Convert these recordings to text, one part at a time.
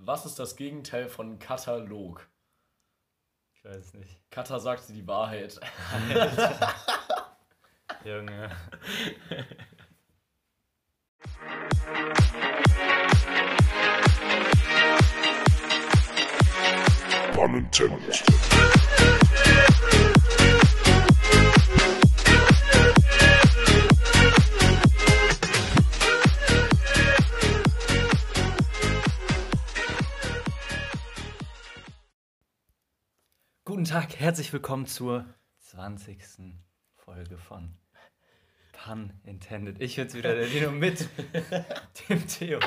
Was ist das Gegenteil von Katalog? Ich weiß nicht. Kata sagte die Wahrheit. Junge. Unintended. Guten Tag, herzlich willkommen zur 20. Folge von Pun Intended. Ich bin's wieder, der Dino mit dem Theo.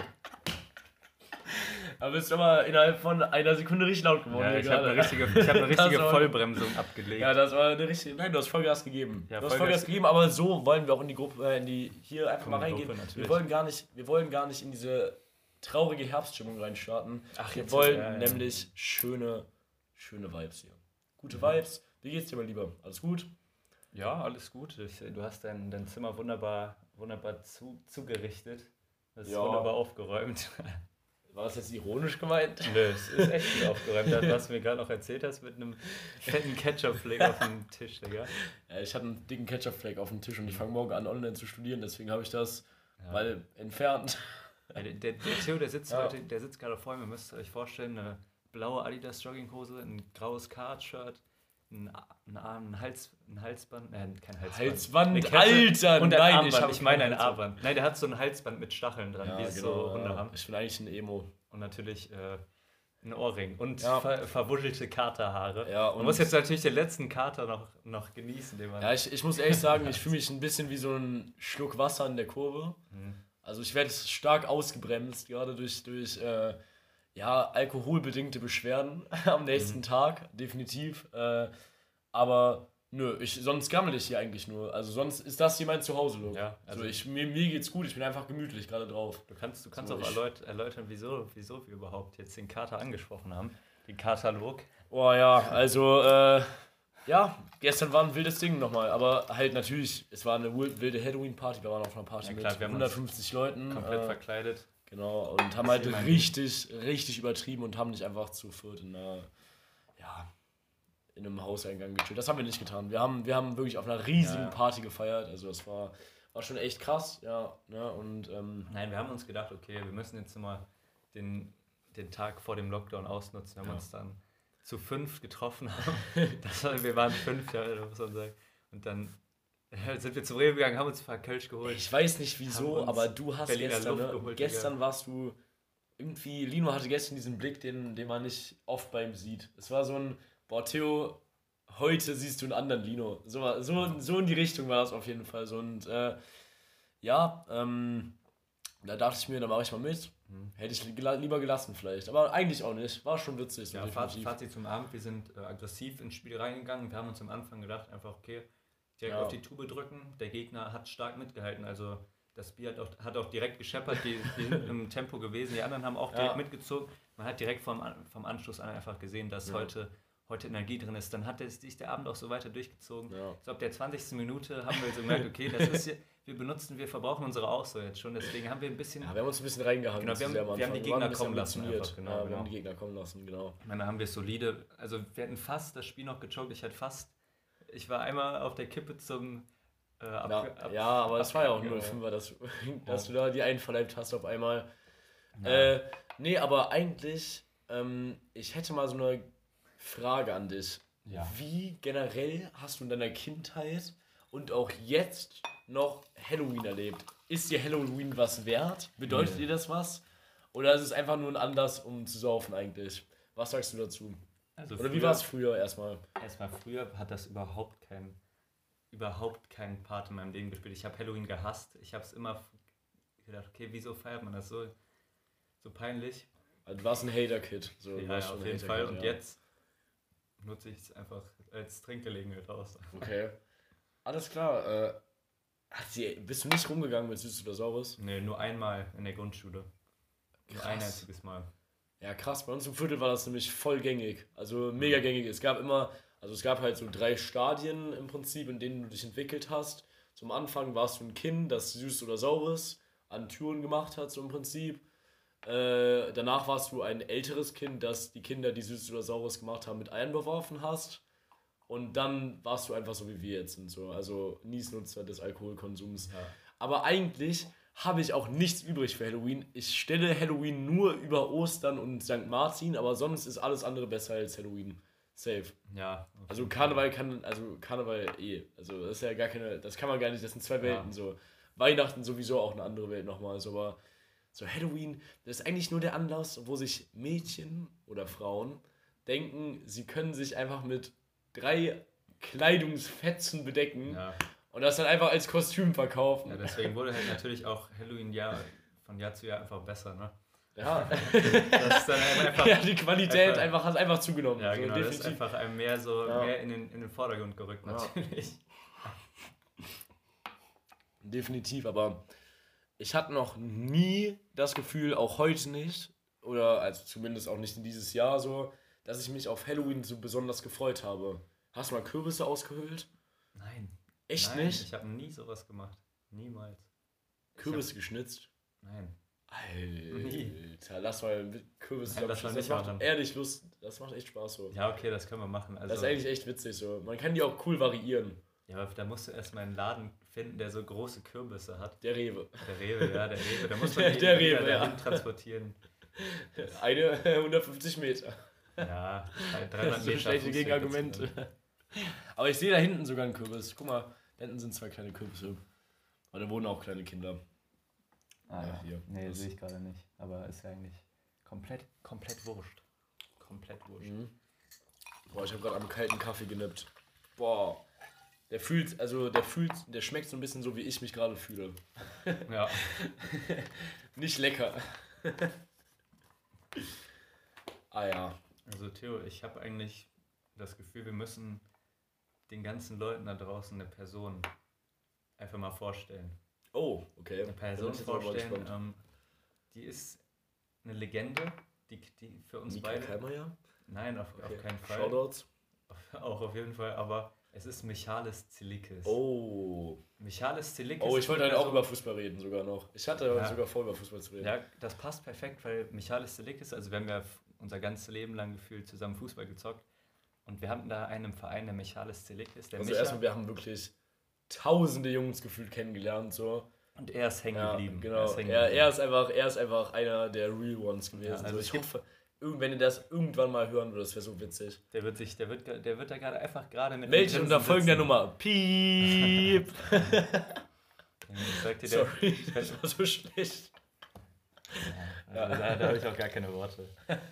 Aber bist aber innerhalb von einer Sekunde richtig laut geworden. Ja, ich habe eine richtige, ich hab eine richtige war- Vollbremsung abgelegt. Ja, das war eine richtige. Nein, du hast Vollgas gegeben. Ja, du hast Vollgas- Vollgas gegeben, aber so wollen wir auch in die Gruppe, äh, in die hier einfach In mal reingehen. Gruppe, wir wollen gar nicht, wir wollen gar nicht in diese traurige Herbststimmung reinstarten. Ach, wir jetzt- wollen ja, ja. nämlich schöne, schöne Vibes hier. Gute Mhm. Vibes. Wie geht's dir, mein Lieber? Alles gut? Ja, alles gut. Ich, du hast dein, dein Zimmer wunderbar, wunderbar zu, zugerichtet. Das ist Ja. wunderbar aufgeräumt. War das jetzt ironisch gemeint? Nö, es ist echt gut aufgeräumt. Das, was du mir gerade noch erzählt hast mit einem fetten Ketchup-Fleck auf dem Tisch, Digga. Ja, ich hatte einen dicken Ketchup-Fleck auf dem Tisch und ich fange morgen an, online zu studieren, deswegen habe ich das Ja. mal entfernt. Der, der, der Theo, der sitzt Ja. heute, der sitzt gerade vor mir, müsst ihr euch vorstellen, eine blaue Adidas Jogginghose, ein graues Card-Shirt, ein, ein, Arm- ein, Hals, ein Halsband, äh, kein Halsband. Halsband, Alter, und ein nein, Armband, ich ich meine ein. Armband. Nein, der hat so ein Halsband mit Stacheln dran, Ja, wie genau, so Hunde ja. haben. Ich bin eigentlich ein Emo. Und natürlich äh, ein Ohrring und Ja. ver verwuschelte Katerhaare. Ja, Man und- muss jetzt natürlich den letzten Kater noch, noch genießen, den man... Ja, ich, ich muss ehrlich sagen, ich fühle mich ein bisschen wie so ein Schluck Wasser in der Kurve. Mhm. Also ich werde stark ausgebremst, gerade durch, durch äh, ja, alkoholbedingte Beschwerden am nächsten Mhm. Tag, definitiv. Äh, aber nö, ich, sonst gammel ich hier eigentlich nur. Also sonst ist das hier mein Zuhause-Look. Ja, also- also ich, mir, mir geht's gut, ich bin einfach gemütlich gerade drauf. Du kannst, du kannst So, auch erläut erläutern, wieso, wieso wir überhaupt jetzt den Kater angesprochen haben. Den Katalog. Oh ja, also äh, ja, gestern war ein wildes Ding nochmal, aber halt natürlich, es war eine wilde Halloween-Party, wir waren auf einer Party Ja, klar, mit wir haben uns 150 Leuten. Komplett äh, verkleidet. Genau, und haben halt sehen wir richtig, richtig übertrieben und haben nicht einfach zu viert in einer, ja, in einem Hauseingang gechillt. Das haben wir nicht getan. Wir haben, wir haben wirklich auf einer riesigen Ja. Party gefeiert. Also das war, war schon echt krass, ja. Ne? Und ähm, Nein, wir haben uns gedacht, okay, wir müssen jetzt mal den, den Tag vor dem Lockdown ausnutzen. Wir haben Ja. uns dann zu fünf getroffen haben. Das wir waren fünf, ja, muss man sagen. Und dann sind wir zum Rewe gegangen, haben uns ein paar Kölsch geholt. ich weiß nicht wieso, aber du hast Berliner gestern, ne? geholt, gestern warst du irgendwie, Lino hatte gestern diesen Blick, den, den man nicht oft bei ihm sieht. Es war so ein, boah, Theo, heute siehst du einen anderen Lino. So, so, so in die Richtung war das auf jeden Fall so. Und äh, ja, ähm, da dachte ich mir, da mache ich mal mit. Mhm. Hätte ich lieber gelassen vielleicht. Aber eigentlich auch nicht. War schon witzig. Ja, Fazit. Fazit zum Abend, wir sind äh, aggressiv ins Spiel reingegangen. Wir haben uns am Anfang gedacht, einfach okay, direkt Ja. auf die Tube drücken. Der Gegner hat stark mitgehalten, also das Bier hat auch, hat auch direkt gescheppert, die, die sind im Tempo gewesen. Die anderen haben auch direkt Ja. mitgezogen. Man hat direkt vom, vom Anschluss an einfach gesehen, dass Ja. heute, heute Energie drin ist. Dann hat es sich der Abend auch so weiter durchgezogen. Ja. So ab der 20. Minute haben wir so gemerkt, okay, das ist hier, wir benutzen, wir verbrauchen unsere auch so jetzt schon. Deswegen haben wir ein bisschen Ja, wir haben uns ein bisschen reingehangen. Genau, wir haben- wir haben die. Gegner kommen lassen einfach, genau, ja, wir genau. haben die Gegner kommen lassen, genau. Ich meine, da haben wir solide, also wir hätten fast das Spiel noch gechoked. Ich hätte fast, ich war einmal auf der Kippe zum äh, ab, Ja, ab- ja, aber es war ja auch nur ein Fünfer, dass, dass du da die einen verleibt hast auf einmal. Ja. Äh, nee, aber eigentlich, ähm, ich hätte mal so eine Frage an dich. Ja. Wie generell hast du in deiner Kindheit und auch jetzt noch Halloween erlebt? Ist dir Halloween was wert? Bedeutet Nee. dir das was? Oder ist es einfach nur ein Anlass, um zu saufen eigentlich? Was sagst du dazu? Also Oder wie früher- war es früher erstmal? Erstmal früher hat das überhaupt keinen überhaupt keinen Part in meinem Leben gespielt. Ich habe Halloween gehasst. Ich habe es immer gedacht, okay, wieso feiert man das so, so peinlich? Also, Du warst ein Hater-Kid. So, Ja, ja, auf jeden Fall. Und ja. jetzt nutze ich es einfach als Trinkgelegenheit aus. Okay. Alles klar. Äh, sie, bist du nicht rumgegangen mit Süßes oder Saures? Nee, nur einmal in der Grundschule. Nur ein Krass. einziges Mal. Ja, krass. Bei uns im Viertel war das nämlich voll gängig. Also mega gängig. Es gab immer, also es gab halt so drei Stadien im Prinzip, in denen du dich entwickelt hast. Zum Anfang warst du ein Kind, das Süßes oder Saures an Türen gemacht hat, so im Prinzip. Äh, danach warst du ein älteres Kind, das die Kinder, die Süßes oder Saures gemacht haben, mit Eiern beworfen hast. Und dann warst du einfach so wie wir jetzt sind, so. Also Niesnutzer des Alkoholkonsums. Ja. Aber eigentlich habe ich auch nichts übrig für Halloween. Ich stelle Halloween nur über Ostern und St. Martin, aber sonst ist alles andere besser als Halloween. Safe. Ja. Also Karneval kann, also Karneval eh. Also das ist ja gar keine, das kann man gar nicht, das sind zwei Welten so. Weihnachten sowieso auch eine andere Welt nochmal, so, aber so Halloween, das ist eigentlich nur der Anlass, wo sich Mädchen oder Frauen denken, sie können sich einfach mit drei Kleidungsfetzen bedecken Ja. Und das dann einfach als Kostüm verkaufen. ja, deswegen wurde halt natürlich auch Halloween Jahr von Jahr zu Jahr einfach besser, ne? Ja, Das ist dann einfach, ja die Qualität Einfach- einfach, hat einfach zugenommen. ja, so, genau, das ist einfach einem mehr so Ja. mehr in den, in den Vordergrund gerückt, Ja. natürlich. Definitiv, aber ich hatte noch nie das Gefühl, auch heute nicht, oder also zumindest auch nicht in dieses Jahr so, dass ich mich auf Halloween so besonders gefreut habe. Hast du mal Kürbisse ausgehöhlt? Nein. Echt Nein, nicht? Ich habe nie sowas gemacht. Niemals. Kürbisse geschnitzt? Nein. Alter, lass mal mit Kürbisse Nein, lass mal zusammenschnitzen. Das nicht macht machen. ehrlich Lust, das macht echt Spaß so. Ja, okay, das können wir machen. Also, Das ist eigentlich echt witzig so. Man kann die auch cool variieren. ja, aber da musst du erstmal einen Laden finden, der so große Kürbisse hat. Der Rewe. Der Rewe, ja, der Rewe. Da muss man Der- der Rewe, ja. transportieren. Eine 150 Meter. Ja, Das 300 ist so Meter. schlechte Gegenargumente. Aber ich sehe da hinten sogar einen Kürbis. Guck mal, da hinten sind zwei kleine Kürbisse. Aber da wohnen auch kleine Kinder. Ah, Ja, ja. hier. Nee, Das- sehe ich gerade nicht. Aber ist ja eigentlich komplett, komplett wurscht. Komplett wurscht. Mhm. Boah, ich habe gerade am kalten Kaffee genippt. Boah. Der fühlt, also der fühlt, der schmeckt so ein bisschen so, wie ich mich gerade fühle. Ja. Nicht lecker. ah ja. Also Theo, ich habe eigentlich das Gefühl, wir müssen den ganzen Leuten da draußen eine Person einfach mal vorstellen. Oh, okay. Eine Person vorstellen, ähm, die ist eine Legende, die, die für uns Mikael beide. Kallmeier? Nein, auf, Okay. auf keinen Fall. Shoutouts. Auch auf jeden Fall, aber es ist Michalis Zilikis. Oh. Michalis Zilikis. Oh, ich wollte heute auch über Fußball reden, sogar noch. Ich hatte Ja. sogar vor, über Fußball zu reden. Ja, das passt perfekt, weil Michalis Zilikis, also wir haben ja unser ganzes Leben lang gefühlt zusammen Fußball gezockt und wir hatten da einen im Verein, der Michalis Zilikis, der Also Micha, erstmal, wir haben wirklich tausende Jungs gefühlt kennengelernt, so. und er ist hängen Ja, geblieben. genau. ist Er, geblieben. er, ist einfach, er ist einfach einer der Real Ones gewesen. Ja, also so. ich hoffe, wenn ihr das irgendwann mal hören würdet, das wäre so witzig. Der wird sich, der wird, der wird da gerade einfach gerade mit Meld dich unter folgender. Nummer. Piep. Dir, der, Sorry, das war so schlecht. ja. also da, da habe ich auch gar keine Worte.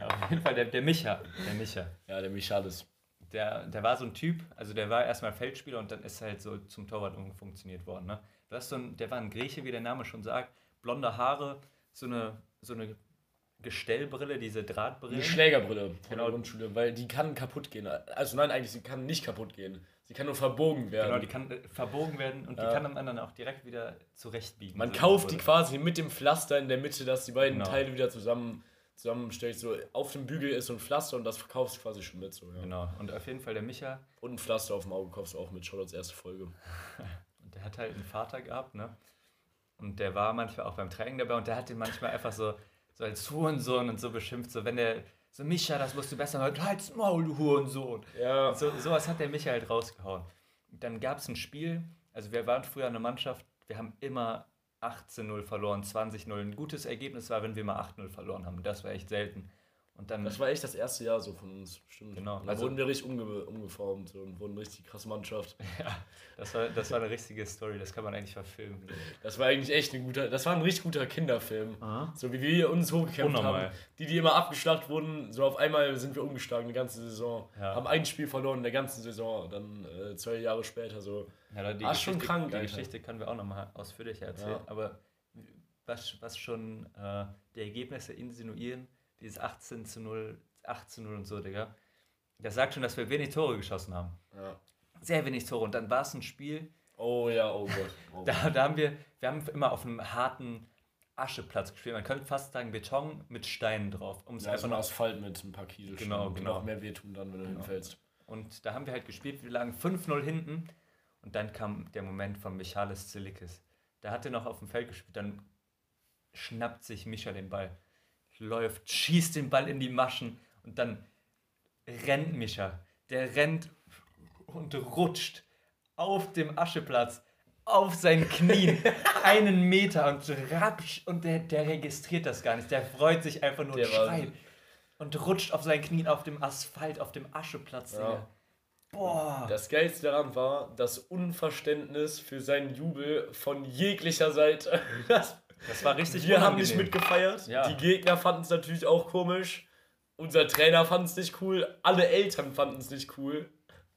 Ja, auf jeden Fall der, der Micha, der Micha. Ja, der Michalis. Der, der war so ein Typ, also der war erstmal Feldspieler und dann ist er halt so zum Torwart umfunktioniert worden. Ne? Das ist so ein, der war ein Grieche, wie der Name schon sagt. Blonde Haare, so eine, so eine Gestellbrille, diese Drahtbrille. Eine Schlägerbrille von Genau. der Grundschule, weil die kann kaputt gehen. Also nein, eigentlich, sie kann nicht kaputt gehen. Sie kann nur verbogen werden. Genau, die kann äh, verbogen werden und Ja. die kann man dann auch direkt wieder zurechtbiegen. Man So kauft die quasi mit dem Pflaster in der Mitte, dass die beiden Genau. Teile wieder zusammen zusammenstellt. So auf dem Bügel ist so ein Pflaster und das verkaufst du quasi schon mit. So, ja. Genau, und auf jeden Fall der Micha, Und ein Pflaster auf dem Auge kaufst du auch mit. Schaut als erste Folge. Und der hat halt einen Vater gehabt, ne? Und der war manchmal auch beim Training dabei und der hat den manchmal einfach so, so als Hurensohn und so beschimpft, so wenn der, so Micha, das musst du besser machen, halt's Maul, du Hurensohn. Ja. So, sowas hat der Micha halt rausgehauen. Dann gab es ein Spiel, also wir waren früher eine Mannschaft, wir haben immer 18-0 verloren, 20-0. Ein gutes Ergebnis war, wenn wir mal 8-0 verloren haben. Das war echt selten. Und dann, Das war echt das erste Jahr so von uns, stimmt. Genau. Und da Also- wurden wir richtig umge umgeformt und wurden richtig krasse Mannschaft. das, war, das war eine richtige Story, das kann man eigentlich verfilmen. Das war eigentlich echt ein guter, das war ein richtig guter Kinderfilm. Aha. So wie wir uns hochgekämpft Unnormal. haben. Die, die immer abgeschlachtet wurden, so auf einmal sind wir umgeschlagen, die ganze Saison. Ja. Haben ein Spiel verloren in der ganzen Saison. Dann äh, zwei Jahre später so. Ja, die Ah, schon krank, Die Alter. Geschichte können wir auch nochmal ausführlicher erzählen. Ja. Aber was, was schon äh, die Ergebnisse insinuieren, dieses 18 zu 0, 18 zu 0 und so, Digga, das sagt schon, dass wir wenig Tore geschossen haben. Ja. Sehr wenig Tore. Und dann war es ein Spiel, Oh ja, oh Gott. Oh. da, da haben wir, wir haben immer auf einem harten Ascheplatz gespielt. Man könnte fast sagen Beton mit Steinen drauf. Um es ja, einfach so ein Asphalt mit ein paar Kilo. Genau, die genau. noch mehr wehtun dann, wenn du Genau. hinfällst. Und da haben wir halt gespielt, wir lagen 5-0 hinten und dann kam der Moment von Michalis Zilikis. Der hatte noch auf dem Feld gespielt, dann schnappt sich Mischa den Ball, läuft, schießt den Ball in die Maschen und dann rennt Mischa. Der rennt und rutscht auf dem Ascheplatz auf seinen Knien einen Meter und rapsch und der, der registriert das gar nicht. Der freut sich einfach nur Der und schreit und rutscht auf seinen Knien auf dem Asphalt, auf dem Ascheplatz. Ja. Boah. Das Geilste daran war das Unverständnis für seinen Jubel von jeglicher Seite. Das, Das war richtig wir haben nicht unangenehm. mitgefeiert. Ja. Die Gegner fanden es natürlich auch komisch. Unser Trainer fand es nicht cool. Alle Eltern fanden es nicht cool.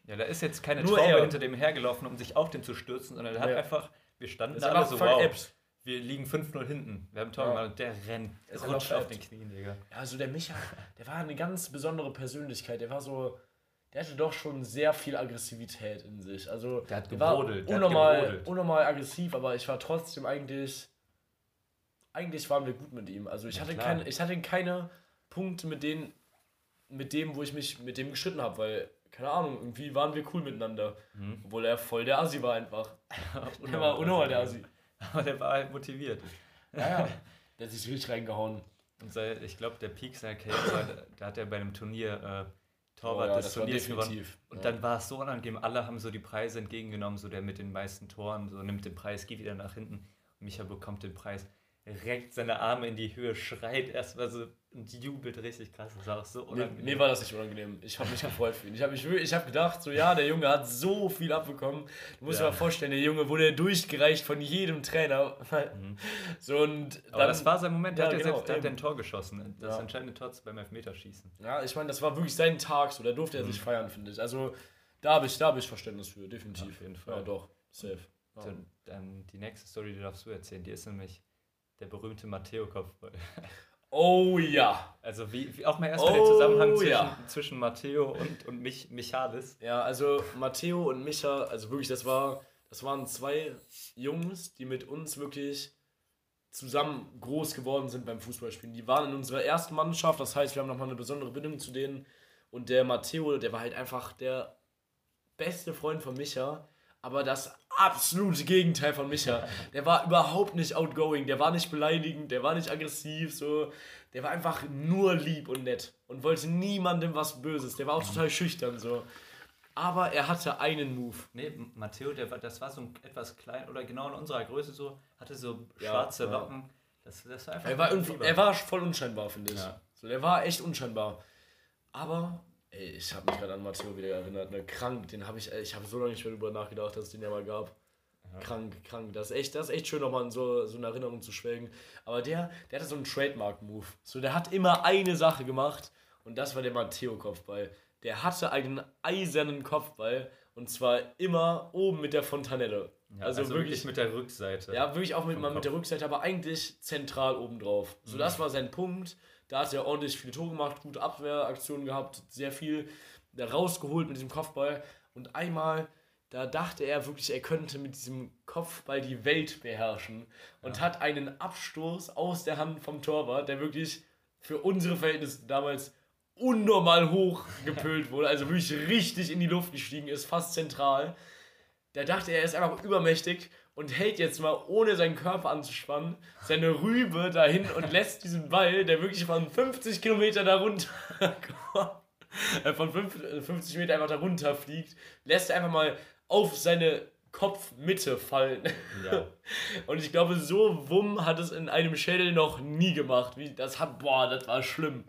Ja, da ist jetzt keine Nur Traube er. hinter dem hergelaufen, um sich auf den zu stürzen, sondern er hat Ja. einfach, wir standen da alle so, wow, veräppt. wir liegen 5-0 hinten. Wir haben Tor Ja. gemacht und der rennt, Ist rutscht auf den. Knien, Digga. Ja, also der Micha, der war eine ganz besondere Persönlichkeit. Der war so, der hatte doch schon sehr viel Aggressivität in sich. Also Der hat gebrodelt, der hat unnormal, gebrodelt. unnormal aggressiv, aber ich war trotzdem eigentlich, eigentlich waren wir gut mit ihm. Also ich Ja, hatte klar. keine, ich hatte keine Punkte mit denen, mit dem, wo ich mich mit dem geschritten habe, weil keine Ahnung, irgendwie waren wir cool miteinander. Mhm. Obwohl er voll der Assi war einfach. Der war unnormal der Assi. Aber der war halt motiviert. Ja, ja. Der hat sich richtig reingehauen. Und sei- ich glaube, der Peak seiner Karriere, da hat er bei einem Turnier äh, Torwart Oh ja, des Turniers gewonnen. Und Ja. dann war es so unangenehm, alle haben so die Preise entgegengenommen, so der mit den meisten Toren, so nimmt den Preis, geht wieder nach hinten. Und Micha bekommt den Preis, reckt seine Arme in die Höhe, schreit erstmal so und jubelt richtig krass. Das war auch so Mir, unangenehm. mir war das nicht unangenehm. Ich habe mich gefreut für ihn. Ich habe ich hab gedacht, so ja, der Junge hat so viel abbekommen. Du musst dir Ja. mal vorstellen, der Junge wurde durchgereicht von jedem Trainer. So und Aber das war sein Moment, da Ja, hat er genau, selbst hat ein Tor geschossen. Das Ja. entscheidende Tor beim Elfmeterschießen. ja, ich meine, das war wirklich sein Tag, so da durfte er Mhm. sich feiern, finde ich. Also da habe ich, da hab ich Verständnis für, definitiv. Auf jeden Fall. Ja, doch, safe. Ja. So, dann die nächste Story, die darfst du erzählen, die ist nämlich der berühmte Matteo-Kopfball. Oh ja. Also wie, wie auch mal erstmal der Oh, Zusammenhang zwischen, ja. zwischen Matteo und, und mich, Michalis. Ja, also Matteo und Micha, also wirklich, das war, das waren zwei Jungs, die mit uns wirklich zusammen groß geworden sind beim Fußballspielen. Die waren in unserer ersten Mannschaft, das heißt, wir haben nochmal eine besondere Bindung zu denen. Und der Matteo, der war halt einfach der beste Freund von Micha, aber das absolute Gegenteil von Micha. Der war überhaupt nicht outgoing, der war nicht beleidigend, der war nicht aggressiv, so. Der war einfach nur lieb und nett und wollte niemandem was Böses. Der war auch total schüchtern, so. Aber er hatte einen Move. Nee, Matteo, der war, das war so ein etwas klein oder genau in unserer Größe so, hatte so schwarze ja. Locken. Das, das war einfach Er war, irgendwie, er war voll unscheinbar, finde ich. Ja. So, der war echt unscheinbar. Aber, ey, ich habe mich gerade an Matteo wieder erinnert. Ne? Krank, den habe ich, ich habe so lange nicht mehr darüber nachgedacht, dass es den ja mal gab. Krank, krank. Das ist echt, das ist echt schön, nochmal in so, so eine Erinnerung zu schwelgen. Aber der, der hatte so einen Trademark-Move. So, der hat immer eine Sache gemacht und das war der Matteo-Kopfball. Der hatte einen eisernen Kopfball und zwar immer oben mit der Fontanelle. Ja, also, wirklich mit der Rückseite. ja, wirklich auch mit, mal mit der. Rückseite, aber eigentlich zentral oben drauf. So, das war sein Punkt. Da hat er ordentlich viele Tore gemacht, gute Abwehraktionen gehabt, sehr viel rausgeholt mit diesem Kopfball. Und einmal, da dachte er wirklich, er könnte mit diesem Kopfball die Welt beherrschen. Und hat einen Abstoß aus der Hand vom Torwart, der wirklich für unsere Verhältnisse damals unnormal hoch gepölt wurde, also wirklich richtig in die Luft gestiegen ist, fast zentral. Da dachte er, er ist einfach übermächtig und hält jetzt mal, ohne seinen Körper anzuspannen, seine Rübe dahin und lässt diesen Ball, der wirklich von 50 Kilometer darunter äh, von fünf- äh, 50 Meter einfach darunter fliegt, lässt er einfach mal auf seine Kopfmitte fallen. Ja. Und ich glaube, so Wumm hat es in einem Schädel noch nie gemacht. Wie, das hat, boah, das war schlimm.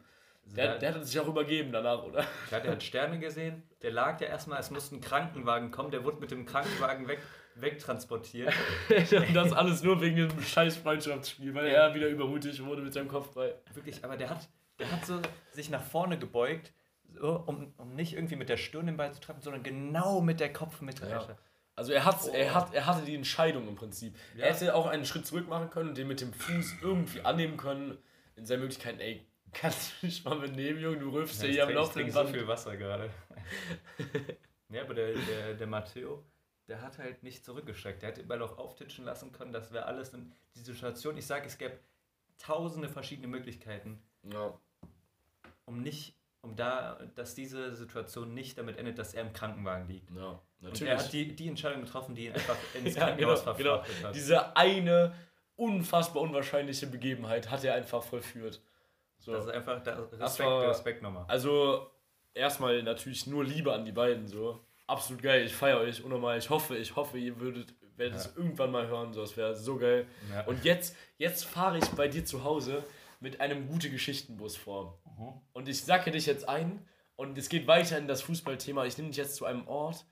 Der, da- der hat sich auch übergeben danach, oder? Ja, der hat Sterne gesehen. Der lag ja erstmal, es musste ein Krankenwagen kommen. Der wurde mit dem Krankenwagen weg, wegtransportiert. Und das alles nur wegen dem scheiß Freundschaftsspiel, weil er wieder übermutig wurde mit seinem Kopfball. Wirklich, aber der hat, der hat so sich nach vorne gebeugt, so, um, um nicht irgendwie mit der Stirn den Ball zu treffen, sondern genau mit der Kopfmitte. Ja. Also er, hat, er, hat, er hatte die Entscheidung im Prinzip. Ja. Er hätte auch einen Schritt zurück machen können und den mit dem Fuß irgendwie annehmen können. In seinen Möglichkeiten, ey, kannst du mich mal mitnehmen, Junge, du rülpst ja hier am ich laufenden so viel Wasser gerade. ja, aber der, der, der Matteo, der hat halt nicht zurückgesteckt. Der hätte Ball auch auftitschen lassen können. Das wäre alles in die Situation. Ich sage, es gäbe tausende verschiedene Möglichkeiten, Ja, um nicht, um da, dass diese Situation nicht damit endet, dass er im Krankenwagen liegt. ja, Und natürlich. er hat die, die Entscheidung getroffen, die ihn einfach ins ja, genau, Krankenhaus genau. hat. Diese eine unfassbar unwahrscheinliche Begebenheit hat er einfach vollführt. So. Das ist einfach da, Respekt, Das war- Respekt nochmal. Also, erstmal natürlich nur Liebe an die beiden, so. Absolut geil, ich feiere euch unnormal. Ich hoffe, ich hoffe, ihr würdet, werdet es irgendwann mal hören, so. Das wäre so geil. Ja. Und jetzt, jetzt fahre ich bei dir zu Hause mit einem gute Geschichtenbus vor. Und ich sacke dich jetzt ein und es geht weiter in das Fußballthema. Ich nehme dich jetzt zu einem Ort,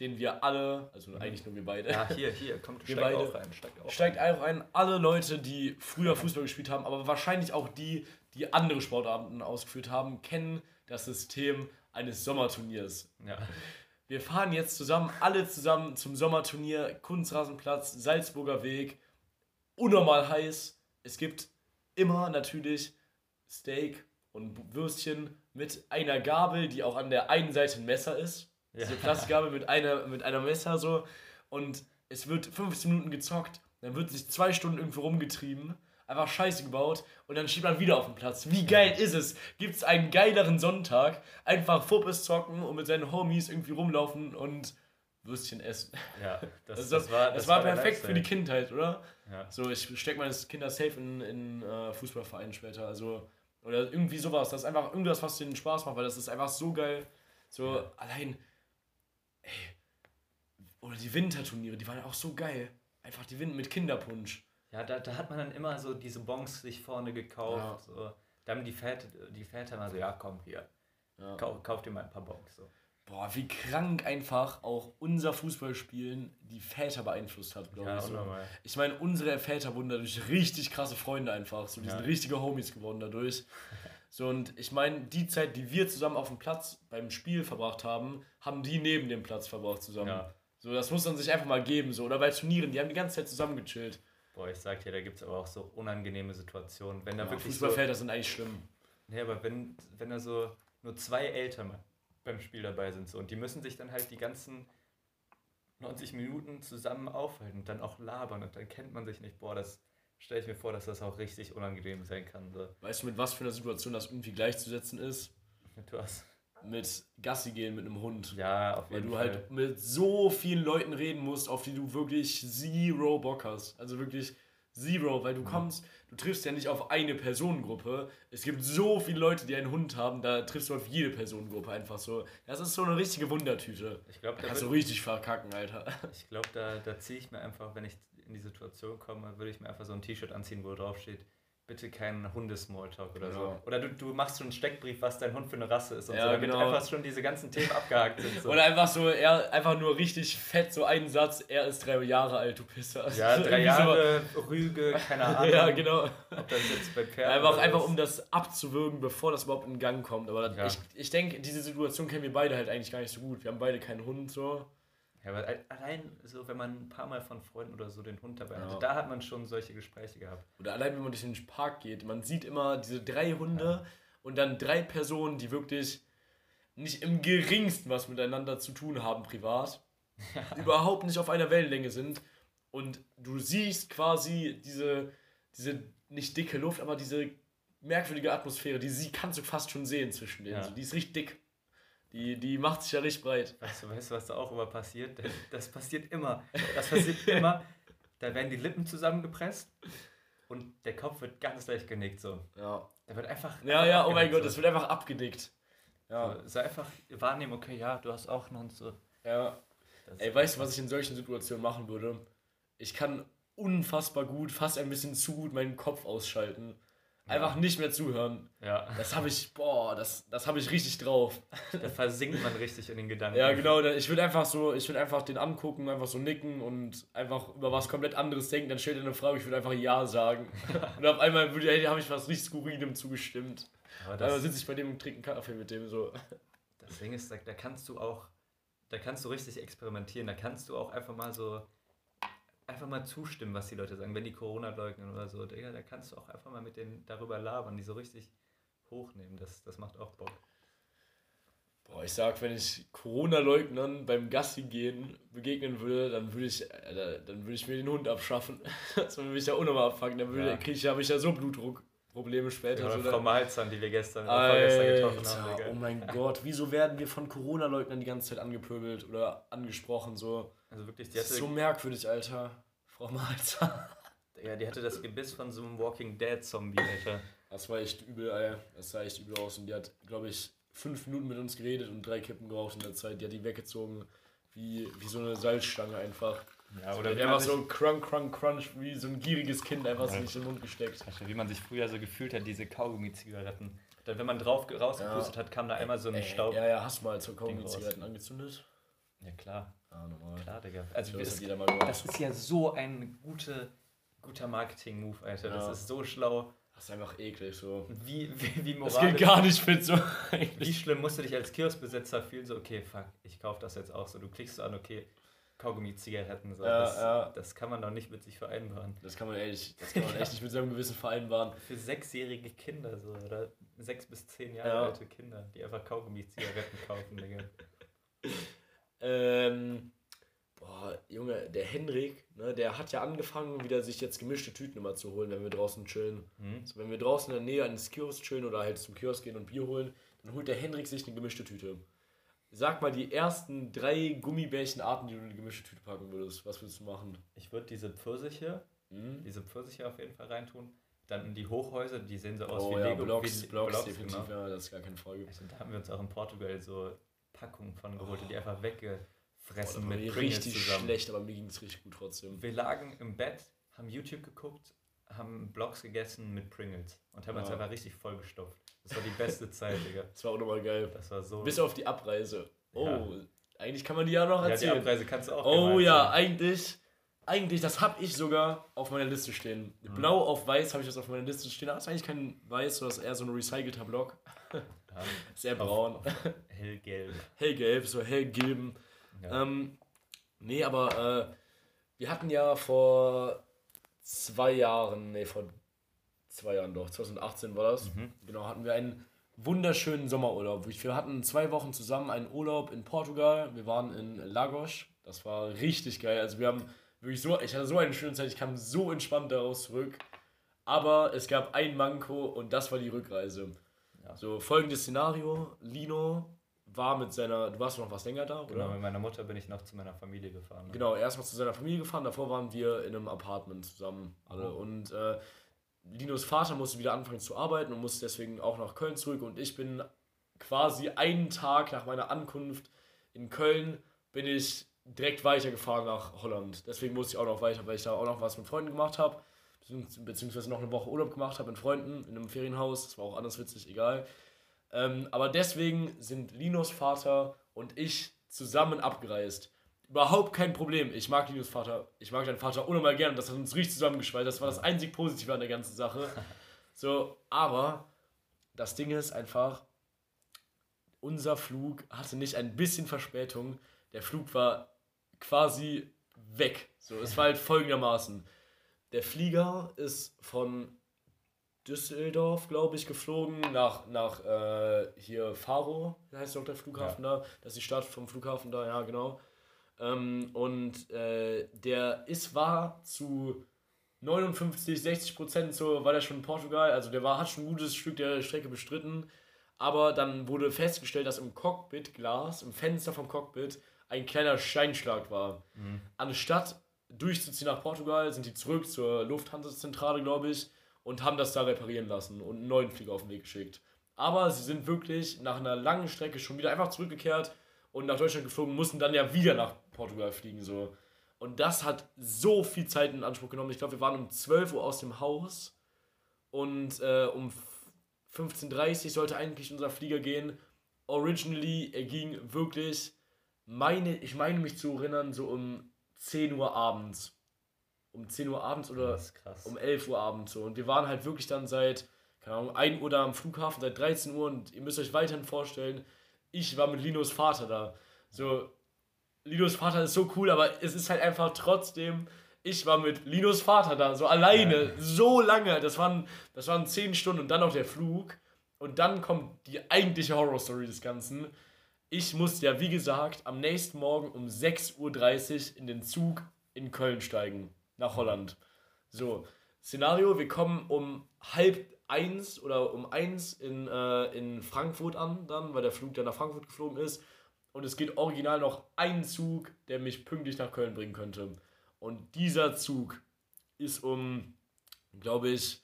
den wir alle, also eigentlich nur wir beide, Ja, hier, hier, kommt, Wir beide- auch rein, steig auch steigt einfach ein, alle Leute, die früher Fußball gespielt haben, aber wahrscheinlich auch die, die andere Sportarten ausgeführt haben, kennen das System eines Sommerturniers. Ja. Wir fahren jetzt zusammen, alle zusammen zum Sommerturnier, Kunstrasenplatz, Salzburger Weg, unnormal heiß. Es gibt immer natürlich Steak und Würstchen mit einer Gabel, die auch an der einen Seite ein Messer ist. Diese. Plastikgabel mit einer, mit einer Messer so. Und es wird 15 Minuten gezockt, dann wird sich zwei Stunden irgendwo rumgetrieben, einfach Scheiße gebaut und dann schiebt man wieder auf den Platz. Wie geil ist es? Gibt es einen geileren Sonntag? Einfach Fuppes zocken und mit seinen Homies irgendwie rumlaufen und Würstchen essen. Ja, das, Das, das, war, das war der perfekt für die. Kindheit, oder? Ja. So, ich stecke meine Kinder safe in, in äh, Fußballverein später. Also, oder irgendwie sowas. Das ist einfach irgendwas, was denen Spaß macht, weil das ist einfach so geil. So, allein, ey, oder die Winterturniere, die waren auch so geil. Einfach die Winter mit Kinderpunsch. Ja, da, da hat man dann immer so diese Bons sich vorne gekauft. So. Da haben die Väter, die Väter mal so, ja komm, hier, Ja. kauf, kauf dir mal ein paar Bons. So. Boah, wie krank einfach auch unser Fußballspielen die Väter beeinflusst hat, glaube Ja, ich. So. Ich meine, unsere Väter wurden dadurch richtig krasse Freunde einfach. So, die Ja. sind richtige Homies geworden dadurch. So, und ich meine, die Zeit, die wir zusammen auf dem Platz beim Spiel verbracht haben, haben die neben dem Platz verbracht zusammen. Ja. So, das muss man sich einfach mal geben. So. Oder bei Turnieren, die haben die ganze Zeit zusammen gechillt. Boah, ich sag dir, da gibt es aber auch so unangenehme Situationen. Wenn da Ja, wirklich so, Fußballväter sind eigentlich schlimm. Nee, aber wenn, wenn da so nur zwei Eltern beim Spiel dabei sind so, und die müssen sich dann halt die ganzen 90 Minuten zusammen aufhalten und dann auch labern und dann kennt man sich nicht. Boah, das stelle ich mir vor, dass das auch richtig unangenehm sein kann. So. Weißt du, mit was für einer Situation das irgendwie gleichzusetzen ist? Du hast, Mit Gassi gehen mit einem Hund. ja, auf Weil jeden du Fall. halt mit so vielen Leuten reden musst, auf die du wirklich zero Bock hast. Also wirklich zero, weil du Mhm. kommst, du triffst ja nicht auf eine Personengruppe. Es gibt so viele Leute, die einen Hund haben, da triffst du auf jede Personengruppe einfach so. Das ist so eine richtige Wundertüte. ich glaube, Da da, kannst du richtig verkacken, Alter. ich glaub, da, da ziehe ich mir einfach, wenn ich in die Situation komme, würde ich mir einfach so ein T-Shirt anziehen, wo drauf steht, bitte keinen Hundesmalltalk oder so. Ja. Oder du, du machst schon einen Steckbrief, was dein Hund für eine Rasse ist und Ja, so, damit genau. einfach schon diese ganzen Themen abgehakt sind. So. Oder einfach so, er einfach nur richtig fett, so einen Satz, er ist drei Jahre alt, du Pisser. Ja, So drei irgendwie so. Jahre, Rüge, keine Ahnung. Ja, genau. Ob das jetzt bei Pferden Einfach, einfach um das abzuwürgen, bevor das überhaupt in Gang kommt. Aber das, Ja. ich, ich denke, diese Situation kennen wir beide halt eigentlich gar nicht so gut. Wir haben beide keinen Hund so. Ja, aber al- allein so, wenn man ein paar Mal von Freunden oder so den Hund dabei Ja. hatte, da hat man schon solche Gespräche gehabt. Oder allein, wenn man durch den Park geht, man sieht immer diese drei Hunde und dann drei Personen, die wirklich nicht im geringsten was miteinander zu tun haben privat, überhaupt nicht auf einer Wellenlänge sind und du siehst quasi diese, diese nicht dicke Luft, aber diese merkwürdige Atmosphäre, die sie kannst du fast schon sehen zwischen denen. Ja. So, die ist richtig dick. Die, die macht sich ja richtig breit. Weißt du, weißt du, was da auch immer passiert? Das passiert immer. Das passiert immer. Da werden die Lippen zusammengepresst und der Kopf wird ganz leicht genickt. So. Ja, Da wird einfach. ja, ja oh mein Gott, das so. wird einfach abgedickt. Ja, So, so einfach wahrnehmen, okay, ja, du hast auch einen Hund. So. ja. Das Ey, weißt du, was ich in solchen Situationen machen würde? Ich kann unfassbar gut, fast ein bisschen zu gut meinen Kopf ausschalten. Einfach nicht mehr zuhören. Ja, Das habe ich, boah, das, das habe ich richtig drauf. da versinkt man richtig in den Gedanken. Ja, genau. Ich würde einfach so, ich würde einfach den angucken, einfach so nicken und einfach über was komplett anderes denken. Dann stellt er eine Frage, ich würde einfach Ja sagen. und auf einmal würde, hey, habe ich was richtig Skurrilem zugestimmt. Aber Dann das, sitze ich bei dem und trinke einen Kaffee mit dem so. Das Ding ist, da, da kannst du auch, da kannst du richtig experimentieren. Da kannst du auch einfach mal so, einfach mal zustimmen, was die Leute sagen. Wenn die Corona leugnen oder so, Digga, da kannst du auch einfach mal mit denen darüber labern, die so richtig hochnehmen. Das, das macht auch Bock. Boah, ich sag, wenn ich Corona-Leugnern beim Gassi gehen begegnen würde, dann würde ich, äh, dann würde ich mir den Hund abschaffen. Das würde mich ja unnormal abfangen. Dann würde, Ja. kriege ich, habe ich ja so Blutdruckprobleme später. Ja, so, Frau dann- Malzahn, die wir gestern, oder vorgestern getroffen haben, Digga. oh mein Gott, wieso werden wir von Corona-Leugnern die ganze Zeit angepöbelt oder angesprochen? So, Also wirklich, die das ist hatte, so merkwürdig, Alter. Frau Malzer. Ja, die hatte das Gebiss von so einem Walking Dead Zombie, Alter. Das war echt übel, ey. Das sah echt übel aus. Und die hat, glaube ich, fünf Minuten mit uns geredet und drei Kippen geraucht in der Zeit. Die hat die weggezogen wie, wie so eine Salzstange einfach. Ja, Oder oder wie einfach sich, so crunk, crunk, crunch, wie so ein gieriges Kind einfach Ja. sich in den Mund gesteckt. Alter, wie man sich früher so gefühlt hat, diese Kaugummi-Zigaretten. Dann, wenn man drauf rausgepustet Ja. hat, kam da einmal so ein Ey, Staub. Ja, ja, hast du mal raus. Kaugummi-Zigaretten angezündet? Ja, klar. Ja, normal. Klar, Digga. Also, das gemacht. das ist ja so ein gute, guter Marketing-Move, Alter. Ja. Das ist so schlau. Das ist einfach eklig so. Wie, wie, wie Das geht moralisch. gar nicht fit so. Wie schlimm musst du dich als Kioskbesitzer fühlen? So, okay, fuck, ich kaufe das jetzt auch so. Du klickst so an, okay, Kaugummi-Zigaretten. So. Ja, das, ja. das kann man doch nicht mit sich vereinbaren. Das kann man echt, das kann man echt nicht mit seinem Gewissen vereinbaren. Für sechsjährige Kinder so, oder sechs bis zehn Jahre Ja. alte Kinder, die einfach Kaugummi-Zigaretten kaufen, Digga. Ähm, boah, Junge, der Henrik, ne, der hat ja angefangen, wieder sich jetzt gemischte Tüten immer zu holen, wenn wir draußen chillen. Hm? Also wenn wir draußen in der Nähe eines Kiosks chillen oder halt zum Kiosk gehen und Bier holen, dann holt der Henrik sich eine gemischte Tüte. Sag mal die ersten drei Gummibärchenarten, die du in eine gemischte Tüte packen würdest. Was würdest du machen? Ich würde diese Pfirsiche, Hm? diese Pfirsiche auf jeden Fall reintun. Dann die Hochhäuser, die sehen so aus Oh wie ja, Lego. Blocks, wie Blocks, definitiv, genau. ja, das ist gar keine Frage. Also, da haben wir uns auch in Portugal so Packungen von geholt, die einfach weggefressen mit Pringles richtig zusammen. schlecht, aber mir ging es richtig gut trotzdem. Wir lagen im Bett, haben YouTube geguckt, haben Blocks gegessen mit Pringles und haben uns Ja. einfach richtig vollgestopft. Das war die beste Zeit, Digga. Das war auch nochmal geil. Das war so. Bis auf die Abreise. Oh, Ja. eigentlich kann man die ja noch ja, die erzählen. Abreise kannst du auch Oh ja, erzählen. eigentlich, eigentlich, das habe ich sogar auf meiner Liste stehen. Mhm. Blau auf weiß habe ich das auf meiner Liste stehen. Das ist eigentlich kein weiß, das ist eher so ein recycelter Block. Sehr braun. hellgelb. Hellgelb, so hellgelben. Ja. Ähm, nee, aber äh, wir hatten ja vor zwei Jahren, nee, vor zwei Jahren doch, 2018 war das. Mhm. Genau, hatten wir einen wunderschönen Sommerurlaub. Wir hatten zwei Wochen zusammen einen Urlaub in Portugal. Wir waren in Lagos. Das war richtig geil. Also wir haben wirklich so, ich hatte so eine schöne Zeit. Ich kam so entspannt daraus zurück. Aber es gab ein Manko und das war die Rückreise. Ja. So folgendes Szenario: Lino war mit seiner, du warst noch was länger da, oder? Genau, mit meiner Mutter bin ich noch zu meiner Familie gefahren. ne? Genau, erstmal zu seiner Familie gefahren, davor waren wir in einem Apartment zusammen alle. Oh. Und äh, Linos Vater musste wieder anfangen zu arbeiten und musste deswegen auch nach Köln zurück. Und ich bin quasi einen Tag nach meiner Ankunft in Köln, bin ich direkt weitergefahren nach Holland. Deswegen musste ich auch noch weiter, weil ich da auch noch was mit Freunden gemacht habe. Beziehungsweise noch eine Woche Urlaub gemacht habe mit Freunden in einem Ferienhaus. Das war auch anders witzig, egal. Ähm, aber deswegen sind Linos Vater und ich zusammen abgereist. Überhaupt kein Problem. Ich mag Linos Vater. Ich mag deinen Vater unnormal gerne. Das hat uns richtig zusammengeschweißt. Das war das einzig Positive an der ganzen Sache. So, aber das Ding ist einfach, unser Flug hatte nicht ein bisschen Verspätung. Der Flug war quasi weg. So, es war halt folgendermaßen. Der Flieger ist von Düsseldorf, glaube ich, geflogen nach, nach äh, hier Faro, heißt doch der Flughafen da. Das ist die Stadt vom Flughafen da, ja, genau. Ähm, und äh, der ist, war zu 59, 60 Prozent so, war der schon in Portugal. Also der war, hat schon ein gutes Stück der Strecke bestritten. Aber dann wurde festgestellt, dass im Cockpitglas, im Fenster vom Cockpit, ein kleiner Steinschlag war. Anstatt durchzuziehen nach Portugal, sind die zurück zur Lufthansa-Zentrale, glaube ich, und haben das da reparieren lassen und einen neuen Flieger auf den Weg geschickt. Aber sie sind wirklich nach einer langen Strecke schon wieder einfach zurückgekehrt und nach Deutschland geflogen, mussten dann ja wieder nach Portugal fliegen. So. Und das hat so viel Zeit in Anspruch genommen. Ich glaube, wir waren um 12 Uhr aus dem Haus und äh, um 15.30 Uhr sollte eigentlich unser Flieger gehen. Originally, er ging wirklich, meine, ich meine mich zu erinnern, so um 10 Uhr abends. Um 10 Uhr abends oder um 11 Uhr abends so. Und wir waren halt wirklich dann seit, keine Ahnung, 1 Uhr da am Flughafen, seit 13 Uhr. Und ihr müsst euch weiterhin vorstellen, ich war mit Linos Vater da. So, Linos Vater ist so cool, aber es ist halt einfach trotzdem, ich war mit Linos Vater da, so alleine, Ja. so lange. Das waren, das waren 10 Stunden und dann noch der Flug. Und dann kommt die eigentliche Horror-Story des Ganzen. Ich musste ja, wie gesagt, am nächsten Morgen um 6.30 Uhr in den Zug in Köln steigen, nach Holland. So, Szenario, wir kommen um halb eins oder um eins in, äh, in Frankfurt an, dann, weil der Flug dann nach Frankfurt geflogen ist. Und es geht original noch ein Zug, der mich pünktlich nach Köln bringen könnte. Und dieser Zug ist um, glaube ich,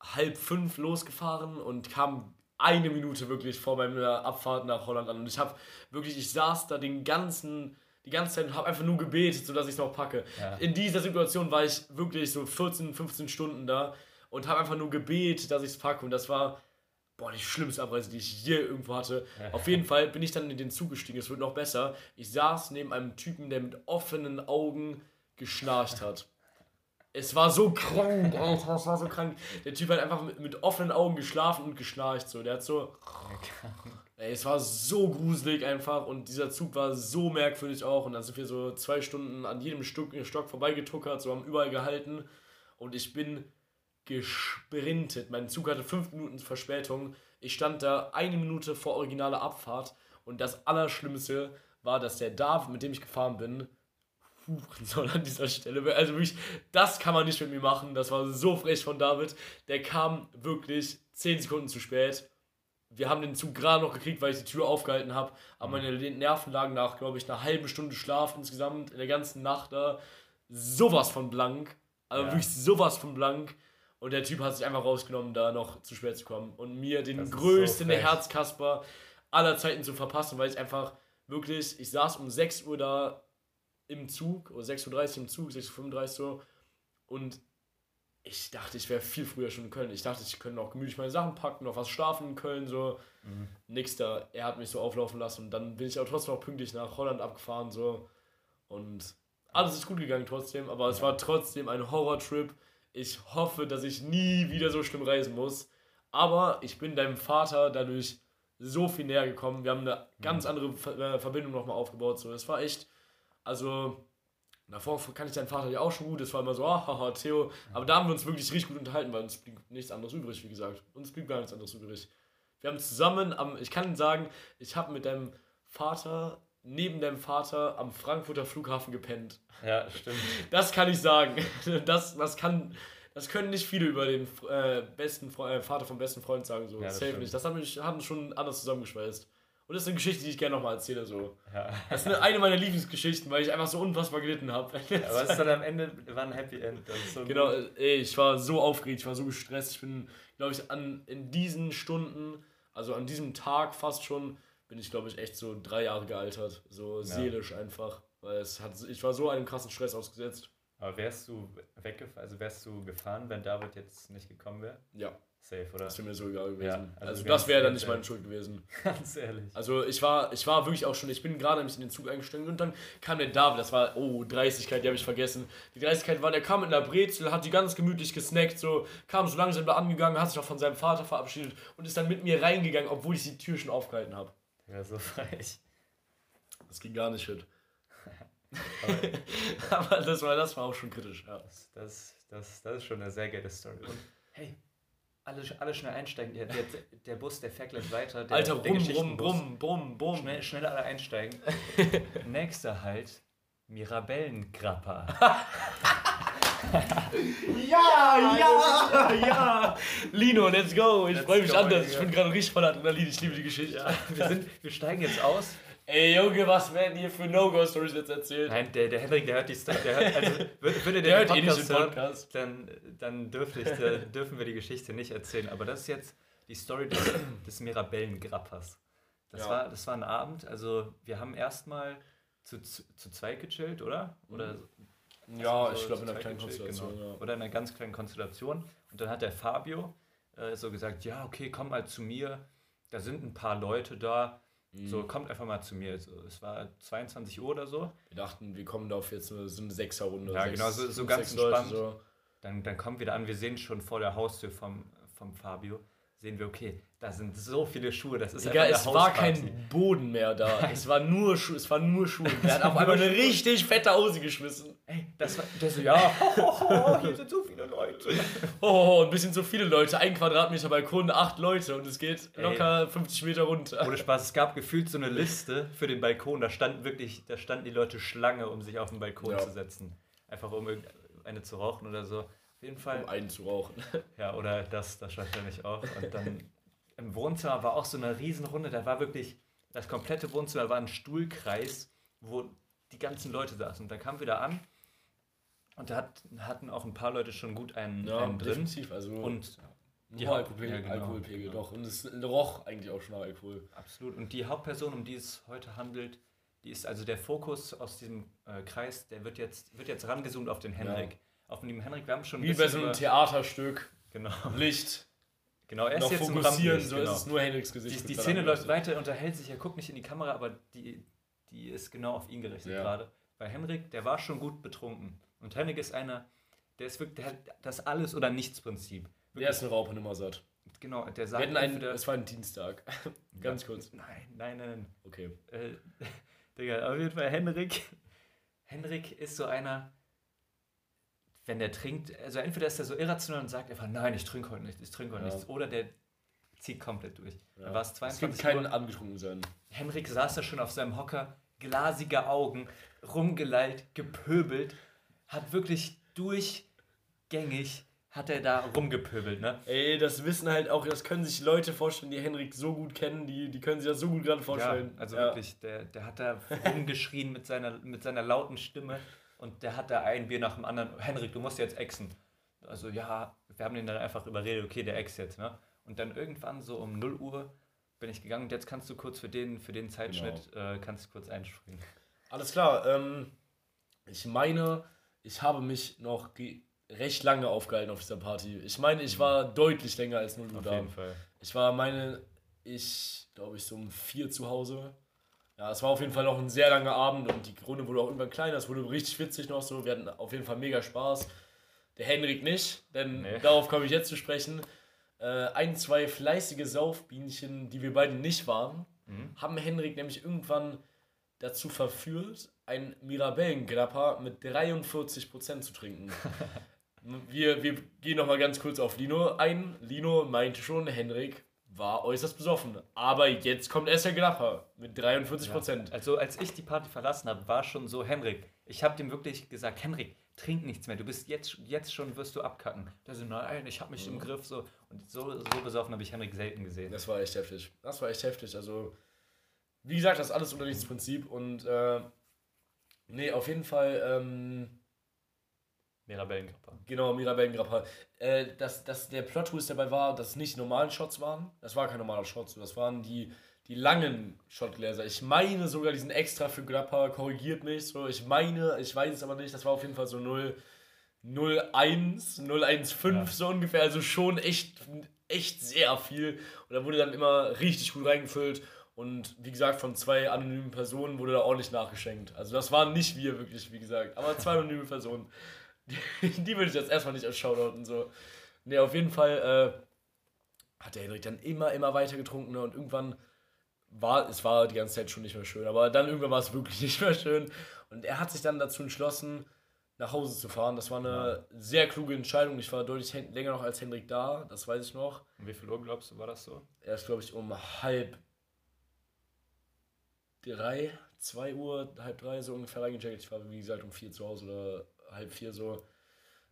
halb fünf losgefahren und kam eine Minute wirklich vor meiner Abfahrt nach Holland an. Und ich habe wirklich, ich saß da den ganzen, die ganze Zeit und habe einfach nur gebetet, sodass ich es noch packe. Ja. In dieser Situation war ich wirklich so 14, 15 Stunden da und habe einfach nur gebetet, dass ich es packe. Und das war, boah, die schlimmste Abreise, die ich je irgendwo hatte. Auf jeden Fall bin ich dann in den Zug gestiegen, es wird noch besser. Ich saß neben einem Typen, der mit offenen Augen geschnarcht hat. Es war so krank, Alter, es war so krank. Der Typ hat einfach mit, mit offenen Augen geschlafen und geschnarcht. So. Der hat so. Ey, es war so gruselig einfach und dieser Zug war so merkwürdig auch. Und dann sind wir so zwei Stunden an jedem Stück, Stock vorbeigetuckert, so haben überall gehalten. Und ich bin gesprintet. Mein Zug hatte fünf Minuten Verspätung. Ich stand da eine Minute vor originaler Abfahrt. Und das Allerschlimmste war, dass der David, mit dem ich gefahren bin, huchen soll an dieser Stelle. Also wirklich, das kann man nicht mit mir machen. Das war so frech von David. Der kam wirklich 10 Sekunden zu spät. Wir haben den Zug gerade noch gekriegt, weil ich die Tür aufgehalten habe. Aber meine Nerven lagen nach, glaube ich, einer halben Stunde Schlaf insgesamt in der ganzen Nacht da. Sowas von blank. Also Ja. wirklich sowas von blank. Und der Typ hat sich einfach rausgenommen, da noch zu spät zu kommen. Und mir den so größten frech. Herzkasper aller Zeiten zu verpassen, weil ich einfach wirklich, ich saß um 6 Uhr da im Zug, oder 6.30 Uhr im Zug, 6.35 Uhr so. Und ich dachte, ich wäre viel früher schon in Köln. Ich dachte, ich könnte noch gemütlich meine Sachen packen, noch was schlafen in Köln, so. Nix da. Er hat mich so auflaufen lassen und dann bin ich aber trotzdem noch pünktlich nach Holland abgefahren, so. Und alles ist gut gegangen trotzdem, aber es war trotzdem ein Horrortrip. Ich hoffe, dass ich nie wieder so schlimm reisen muss. Aber ich bin deinem Vater dadurch so viel näher gekommen. Wir haben eine ganz andere äh, Verbindung nochmal aufgebaut. So, das war echt, also davor kann ich deinen Vater ja auch schon gut. Das war immer so, ah, haha, Theo. Aber da haben wir uns wirklich richtig gut unterhalten, weil uns blieb nichts anderes übrig, wie gesagt. Uns blieb gar nichts anderes übrig. Wir haben zusammen am, ich kann sagen, ich habe mit deinem Vater, neben deinem Vater am Frankfurter Flughafen gepennt. Ja, stimmt. Das kann ich sagen. Das, das kann, das können nicht viele über den äh, besten Fre äh, Vater vom besten Freund sagen. So. Ja, das Safe stimmt. nicht. Das mich hat uns schon anders zusammengeschweißt. Und das ist eine Geschichte, die ich gerne nochmal erzähle. So. Ja. Das ist eine, eine meiner Lieblingsgeschichten, weil ich einfach so unfassbar gelitten habe. Aber es ist dann am Ende war ein Happy End. So Genau, ey, ich war so aufgeregt, ich war so gestresst. Ich bin, glaube ich, an, in diesen Stunden, also an diesem Tag fast schon, bin ich, glaube ich, echt so drei Jahre gealtert. So seelisch einfach. Weil es hat, ich war so einem krassen Stress ausgesetzt. Aber wärst du weggefahren, also wärst du gefahren, wenn David jetzt nicht gekommen wäre? Ja, Safe, oder? das wäre mir so egal gewesen. Ja, also also das wäre dann nicht meine. Schuld gewesen. Ganz ehrlich. Also ich war, ich war wirklich auch schon, ich bin gerade nämlich in den Zug eingestiegen und dann kam der David, das war, oh, Dreistigkeit, die habe ich vergessen. Die Dreistigkeit war, der kam mit einer Brezel, hat die ganz gemütlich gesnackt, so, kam so langsam da angegangen, hat sich auch von seinem Vater verabschiedet und ist dann mit mir reingegangen, obwohl ich die Tür schon aufgehalten habe. Ja, so frech. Das ging gar nicht fit. Aber Aber das war, das war auch schon kritisch, ja. das, das, das, das ist schon eine sehr geile Story. Und hey, alle, alle schnell einsteigen. Der, der, der Bus, der fährt gleich weiter. Der, Alter, der brumm, brumm, brumm, brumm, brumm. Schnell, schnell alle einsteigen. Nächster Halt, Mirabellengrappa. Ja, ja, ja. Lino, let's go. Ich freue mich go, anders. Ich bin gerade richtig voller Adrenalin. Ich liebe die Geschichte. Wir, sind, wir steigen jetzt aus. Ey, Junge, was werden hier für No-Go-Stories jetzt erzählt? Nein, der, der Henrik, der hört die Story. Der hört, also, würde, würde Der der hört eh Podcast den hören, Podcast. dann, dann dürfte ich, da dürfen wir die Geschichte nicht erzählen. Aber das ist jetzt die Story des, des Mirabellengrappas. Das, Ja. war, das war ein Abend, also wir haben erstmal zu, zu, zu zweit gechillt, oder? Oder Ja, so ich glaube in einer kleinen gechillt, Konstellation, genau. ja. Oder in einer ganz kleinen Konstellation. Und dann hat der Fabio äh, so gesagt, ja, okay, komm mal zu mir. Da sind ein paar Leute da. So, Mhm. kommt einfach mal zu mir. So, es war 22 Uhr oder so. Wir dachten, wir kommen da auf jetzt eine, so eine Sechserrunde. Ja, sechs, genau, so- so ganz entspannt. So. Dann, dann kommen wir da an, wir sehen schon vor der Haustür vom, vom Fabio, sehen wir, okay, da sind so viele Schuhe, das ist Digga, es eine war kein Boden mehr da. Es war nur Schuhe. Es war nur Schuhe. Der hat auf einmal eine richtig fette Hose geschmissen. Ey, das war, der so, ja, oh, hier sind so viele Leute. Oh, ein bisschen zu viele Leute. Ein Quadratmeter Balkon, acht Leute und es geht Ey. locker 50 Meter runter. Ohne Spaß, es gab gefühlt so eine Liste für den Balkon, da standen wirklich, da standen die Leute Schlange, um sich auf den Balkon Ja. zu setzen. Einfach um irgendeine zu rauchen oder so. Auf jeden Fall. Um einen zu rauchen. Ja, oder das, das nicht auch. Und dann im Wohnzimmer war auch so eine Riesenrunde, da war wirklich, das komplette Wohnzimmer war ein Stuhlkreis, wo die ganzen Leute saßen. Und dann kamen wir da an Und da hat, hatten auch ein paar Leute schon gut einen, Ja, einen drin. definitiv. Also Und die die Alkoholpegel, ja, genau, Alkoholpegel genau. doch. Und es roch eigentlich auch schon nach Alkohol. Absolut. Und die Hauptperson, um die es heute handelt, die ist also der Fokus aus diesem äh, Kreis, der wird jetzt, wird jetzt rangezoomt auf den Henrik. Auf den Henrik, wir haben schon ein Wie bei so einem Theaterstück, Genau, Licht, genau. Er ist noch jetzt im fokussieren, Rampenlicht, so genau. ist es nur Henriks Gesicht. Die, die Szene läuft weiter, er unterhält sich, er guckt nicht in die Kamera, aber die, die ist genau auf ihn gerichtet Ja. gerade. Weil Henrik, der war schon gut betrunken. Und Henrik ist einer, der ist wirklich, der hat das Alles- oder Nichts-Prinzip. Der ist eine Raupe nimmer satt. Genau, der Wir sagt hatten einen, es war ein Dienstag. Ganz kurz. Nein, nein, nein, nein. Okay. Äh, Digga, auf jeden Fall Henrik. Henrik ist so einer, wenn der trinkt, also entweder ist er so irrational und sagt einfach, nein, ich trinke heute nichts, ich trinke heute Ja. nichts. Oder der zieht komplett durch. Ja. Dann war es Es gibt 22 keinen Uhr. angetrunken sein. Henrik saß da schon auf seinem Hocker, glasige Augen, rumgeleilt, gepöbelt, hat wirklich durchgängig, hat er da rumgepöbelt, ne? Ey, das wissen halt auch, das können sich Leute vorstellen, die Henrik so gut kennen, die, die können sich das so gut gerade vorstellen. Ja, also Ja. wirklich, der, der hat da rumgeschrien mit seiner, mit seiner lauten Stimme und der hat da ein Bier nach dem anderen. Henrik, du musst jetzt exen. Also ja, wir haben den dann einfach überredet, okay, der ex jetzt, ne? Und dann irgendwann so um 0 Uhr bin ich gegangen und jetzt kannst du kurz für den, für den Zeitschnitt, Genau. äh, kannst du kurz einspringen. Alles klar, ähm, ich meine, ich habe mich noch recht lange aufgehalten auf dieser Party. Ich meine, ich war deutlich länger als 0 Uhr Auf da. jeden Fall. Ich war meine, ich glaube ich so um vier zu Hause. Ja, es war auf jeden Fall noch ein sehr langer Abend und die Runde wurde auch irgendwann kleiner. Es wurde richtig witzig noch so. Wir hatten auf jeden Fall mega Spaß. Der Henrik nicht, denn Nee. darauf komme ich jetzt zu sprechen. Äh, ein, zwei fleißige Saufbienchen, die wir beide nicht waren, Mhm. haben Henrik nämlich irgendwann dazu verführt, ein Mirabellengrappa mit 43% zu trinken. wir, wir gehen nochmal ganz kurz auf Lino ein. Lino meinte schon, Henrik war äußerst besoffen. Aber jetzt kommt erst der Grappa mit 43%. Also als ich die Party verlassen habe, war schon so, Henrik, ich habe dem wirklich gesagt, Henrik, trink nichts mehr, du bist jetzt, jetzt schon, wirst du abkacken. Der so, nein, ich habe mich im Griff, so. Und so, so besoffen habe ich Henrik selten gesehen. Das war echt heftig. Das war echt heftig. Also, wie gesagt, das ist alles unter dieses Prinzip. Und, äh, nee, auf jeden Fall, ähm, Mirabellengrappa. Genau, Mirabellengrappa. Äh, dass, dass der Plot-Twist dabei war, dass es nicht normalen Shots waren. Das war kein normaler Shot, das waren die, die langen Shotgläser. Ich meine sogar diesen extra für Grappa, korrigiert mich. So. Ich meine, ich weiß es aber nicht, das war auf jeden Fall so 0, 0,1, 0,15 Ja. so ungefähr. Also schon echt, echt sehr viel. Und da wurde dann immer richtig gut reingefüllt. Und wie gesagt, von zwei anonymen Personen wurde da ordentlich nachgeschenkt. Also das waren nicht wir wirklich, wie gesagt, aber zwei anonyme Personen. Die, würde ich jetzt erstmal nicht als Shoutouten so. Ne, auf jeden Fall äh, hat der Henrik dann immer, immer weiter getrunken ne? und irgendwann war, es war die ganze Zeit schon nicht mehr schön, aber dann irgendwann war es wirklich nicht mehr schön und er hat sich dann dazu entschlossen, nach Hause zu fahren. Das war eine sehr kluge Entscheidung. Ich war deutlich länger noch als Henrik da, das weiß ich noch. Und wie viel Uhr glaubst du, war das so? Er ist, glaube ich, um halb drei, zwei Uhr, halb drei so ungefähr reingecheckt. Ich war, wie gesagt, um vier zu Hause oder halb vier so.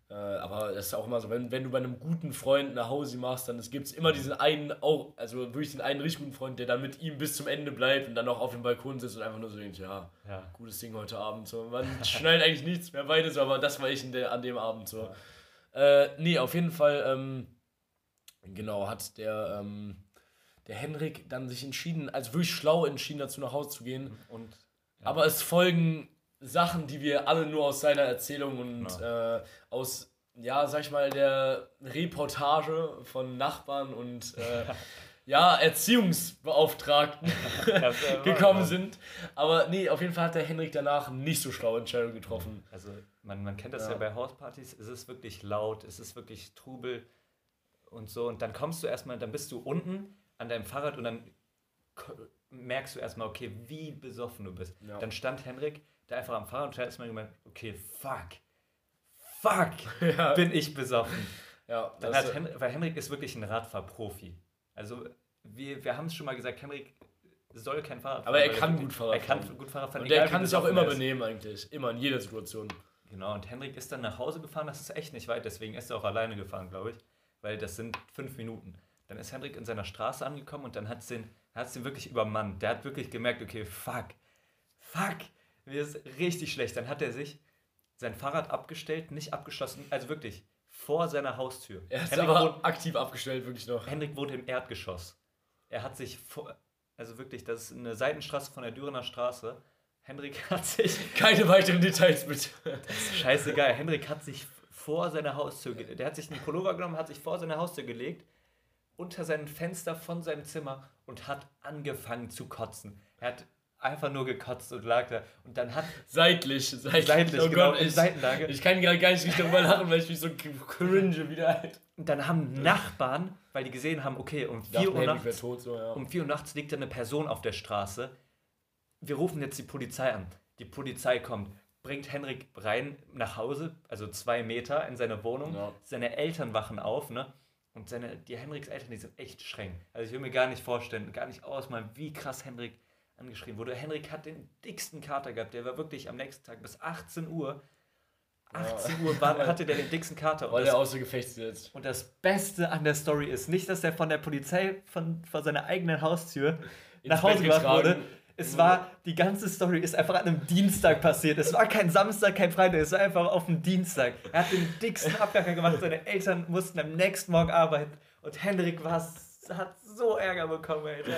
Äh, aber das ist auch immer so, wenn, wenn du bei einem guten Freund nach Hause machst, dann gibt es immer diesen einen, auch, also wirklich den einen richtig guten Freund, der dann mit ihm bis zum Ende bleibt und dann auch auf dem Balkon sitzt und einfach nur so denkt, ja, Ja. gutes Ding heute Abend. So. Man schnallt eigentlich nichts mehr beide so, aber das war ich der, an dem Abend so. Äh, nee, auf jeden Fall, ähm, genau, hat der, ähm, der Henrik dann sich entschieden, also wirklich schlau entschieden, dazu nach Hause zu gehen. Und ja. Aber es folgen Sachen, die wir alle nur aus seiner Erzählung und äh, aus, ja, sag ich mal, der Reportage von Nachbarn und äh, ja, Erziehungsbeauftragten gekommen sind. Aber nee, auf jeden Fall hat der Henrik danach nicht so schlaue Entscheidungen getroffen. Also man, man kennt das ja. Ja. bei Hauspartys, es ist wirklich laut, es ist wirklich Trubel und so. Und dann kommst du erstmal, dann bist du unten an deinem Fahrrad und dann merkst du erstmal, okay, wie besoffen du bist. Ja. Dann stand Henrik da einfach am Fahrrad und hat erstmal gemeint, okay, fuck, fuck, Ja, bin ich besoffen. ja Dann hat Henrik, weil Henrik ist wirklich ein Radfahrprofi. Also wir, wir haben es schon mal gesagt, Henrik soll kein Fahrrad fahren. Aber er kann gut Fahrrad Er kann fahren. gut Fahrrad fahren. und wie kann sich auch immer er ist. benehmen eigentlich. Immer, in jeder Situation. Genau, und Henrik ist dann nach Hause gefahren, das ist echt nicht weit, deswegen ist er auch alleine gefahren, glaube ich, weil das sind fünf Minuten. Dann ist Henrik in seiner Straße angekommen und dann hat es den, hat's den wirklich übermannt. Der hat wirklich gemerkt, okay, fuck, fuck, mir ist richtig schlecht. Dann hat er sich sein Fahrrad abgestellt, nicht abgeschlossen, also wirklich vor seiner Haustür. Er ist Henrik, aber wohnt, aktiv abgestellt, wirklich noch. Henrik wohnt im Erdgeschoss. Er hat sich vor, also wirklich, das ist eine Seitenstraße von der Dürener Straße. Henrik hat sich, Keine weiteren Details bitte. scheißegal, Henrik hat sich vor seiner Haustür, der hat sich einen Pullover genommen, hat sich vor seine Haustür gelegt, unter sein Fenster von seinem Zimmer und hat angefangen zu kotzen. Er hat einfach nur gekotzt und lag da. Und dann hat Seitlich, seitlich. Seitlich, oh genau, Gott, ich, Seitenlage. ich kann gerade gar nicht richtig darüber lachen, weil ich mich so cringe wieder halt. Und dann haben Nachbarn, weil die gesehen haben, okay, um 4 Dachten, Uhr nachts, tot, so, ja. um 4 Uhr nachts liegt da eine Person auf der Straße. Wir rufen jetzt die Polizei an. Die Polizei kommt, bringt Henrik rein nach Hause, also zwei Meter in seine Wohnung. Ja. Seine Eltern wachen auf, ne? Und seine, die Henriks Eltern, die sind echt streng. Also ich will mir gar nicht vorstellen, gar nicht ausmalen, wie krass Henrik angeschrien wurde. Henrik hat den dicksten Kater gehabt. Der war wirklich am nächsten Tag bis 18 Uhr. 18 Uhr war, hatte der den dicksten Kater. Und Weil er außer Gefecht sitzt. und das Beste an der Story ist nicht, dass er von der Polizei von, vor seiner eigenen Haustür nach Hause gebracht wurde. Es war, die ganze Story ist einfach an einem Dienstag passiert. Es war kein Samstag, kein Freitag, es war einfach auf dem Dienstag. Er hat den dicksten Abgang gemacht, seine Eltern mussten am nächsten Morgen arbeiten und Henrik war, hat so Ärger bekommen, Alter.